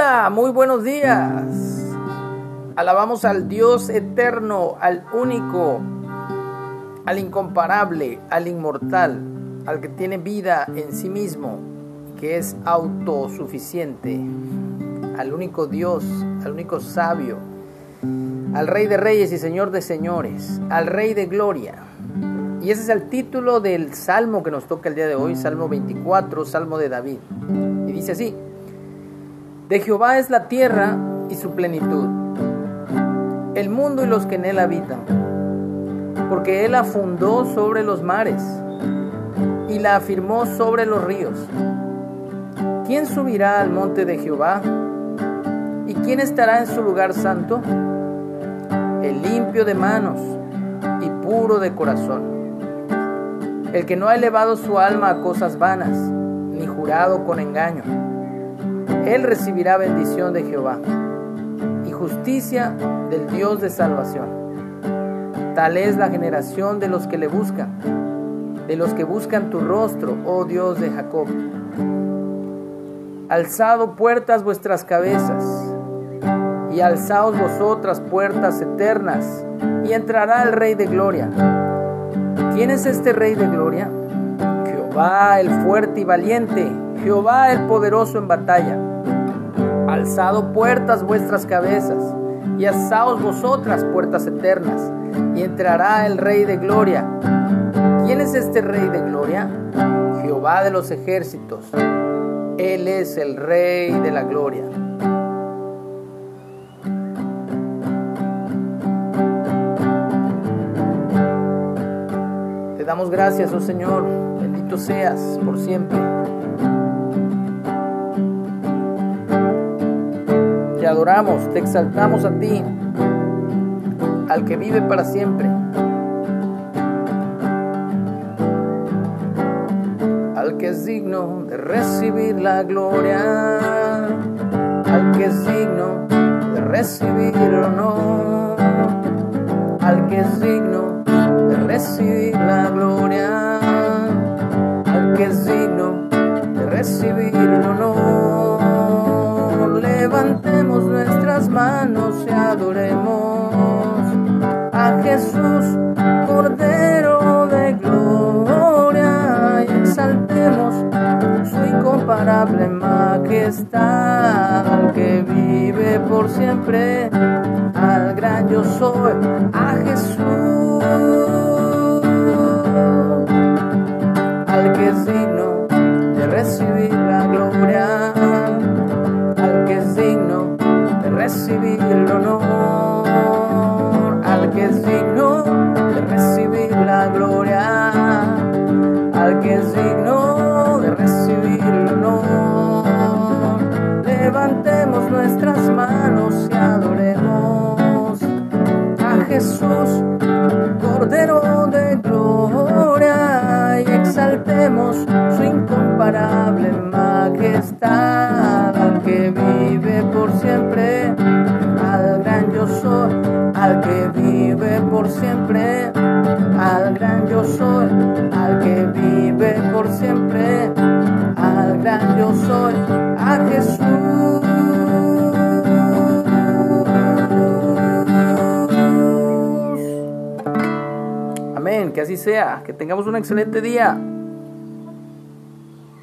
Hola, muy buenos días. Alabamos al Dios eterno, al único, al incomparable, al inmortal, al que tiene vida en sí mismo, que es autosuficiente, al único Dios, al único sabio, al Rey de Reyes y Señor de Señores, al Rey de Gloria. Y ese es el título del salmo que nos toca el día de hoy, Salmo 24, Salmo de David. Y dice así, de Jehová es la tierra y su plenitud, el mundo y los que en él habitan, porque él la fundó sobre los mares y la afirmó sobre los ríos. ¿Quién subirá al monte de Jehová? ¿Y quién estará en su lugar santo? El limpio de manos y puro de corazón, el que no ha elevado su alma a cosas vanas, ni jurado con engaño él recibirá bendición de Jehová y justicia del Dios de salvación. Tal es la generación de los que le buscan, de los que buscan tu rostro, oh Dios de Jacob. Alzado puertas vuestras cabezas, y alzaos vosotras puertas eternas, y entrará el Rey de Gloria. ¿Quién es este Rey de Gloria? Jehová el fuerte y valiente, Jehová el poderoso en batalla. Alzado puertas vuestras cabezas, y alzaos vosotras puertas eternas, y entrará el Rey de Gloria. ¿Quién es este Rey de Gloria? Jehová de los ejércitos. Él es el Rey de la Gloria. Te damos gracias, oh Señor. Seas por siempre. adoramos, te exaltamos a ti, al que vive para siempre, al que es digno de recibir la gloria, al que es digno de recibir el honor, al que es digno Jesús, Cordero de Gloria, y exaltemos su incomparable majestad, al que vive por siempre, al gran yo soy, a Jesús, al que es digno de recibir la gloria recibir el honor, al que es digno de que es digno de recibir honor. Levantemos nuestras manos y adoremos a Jesús, Cordero de gloria, y exaltemos su incomparable majestad, al que vive por siempre al que vive por siempre, al gran yo soy, al que vive por siempre, al gran yo soy, a Jesús. Amén, que así sea, que tengamos un excelente día.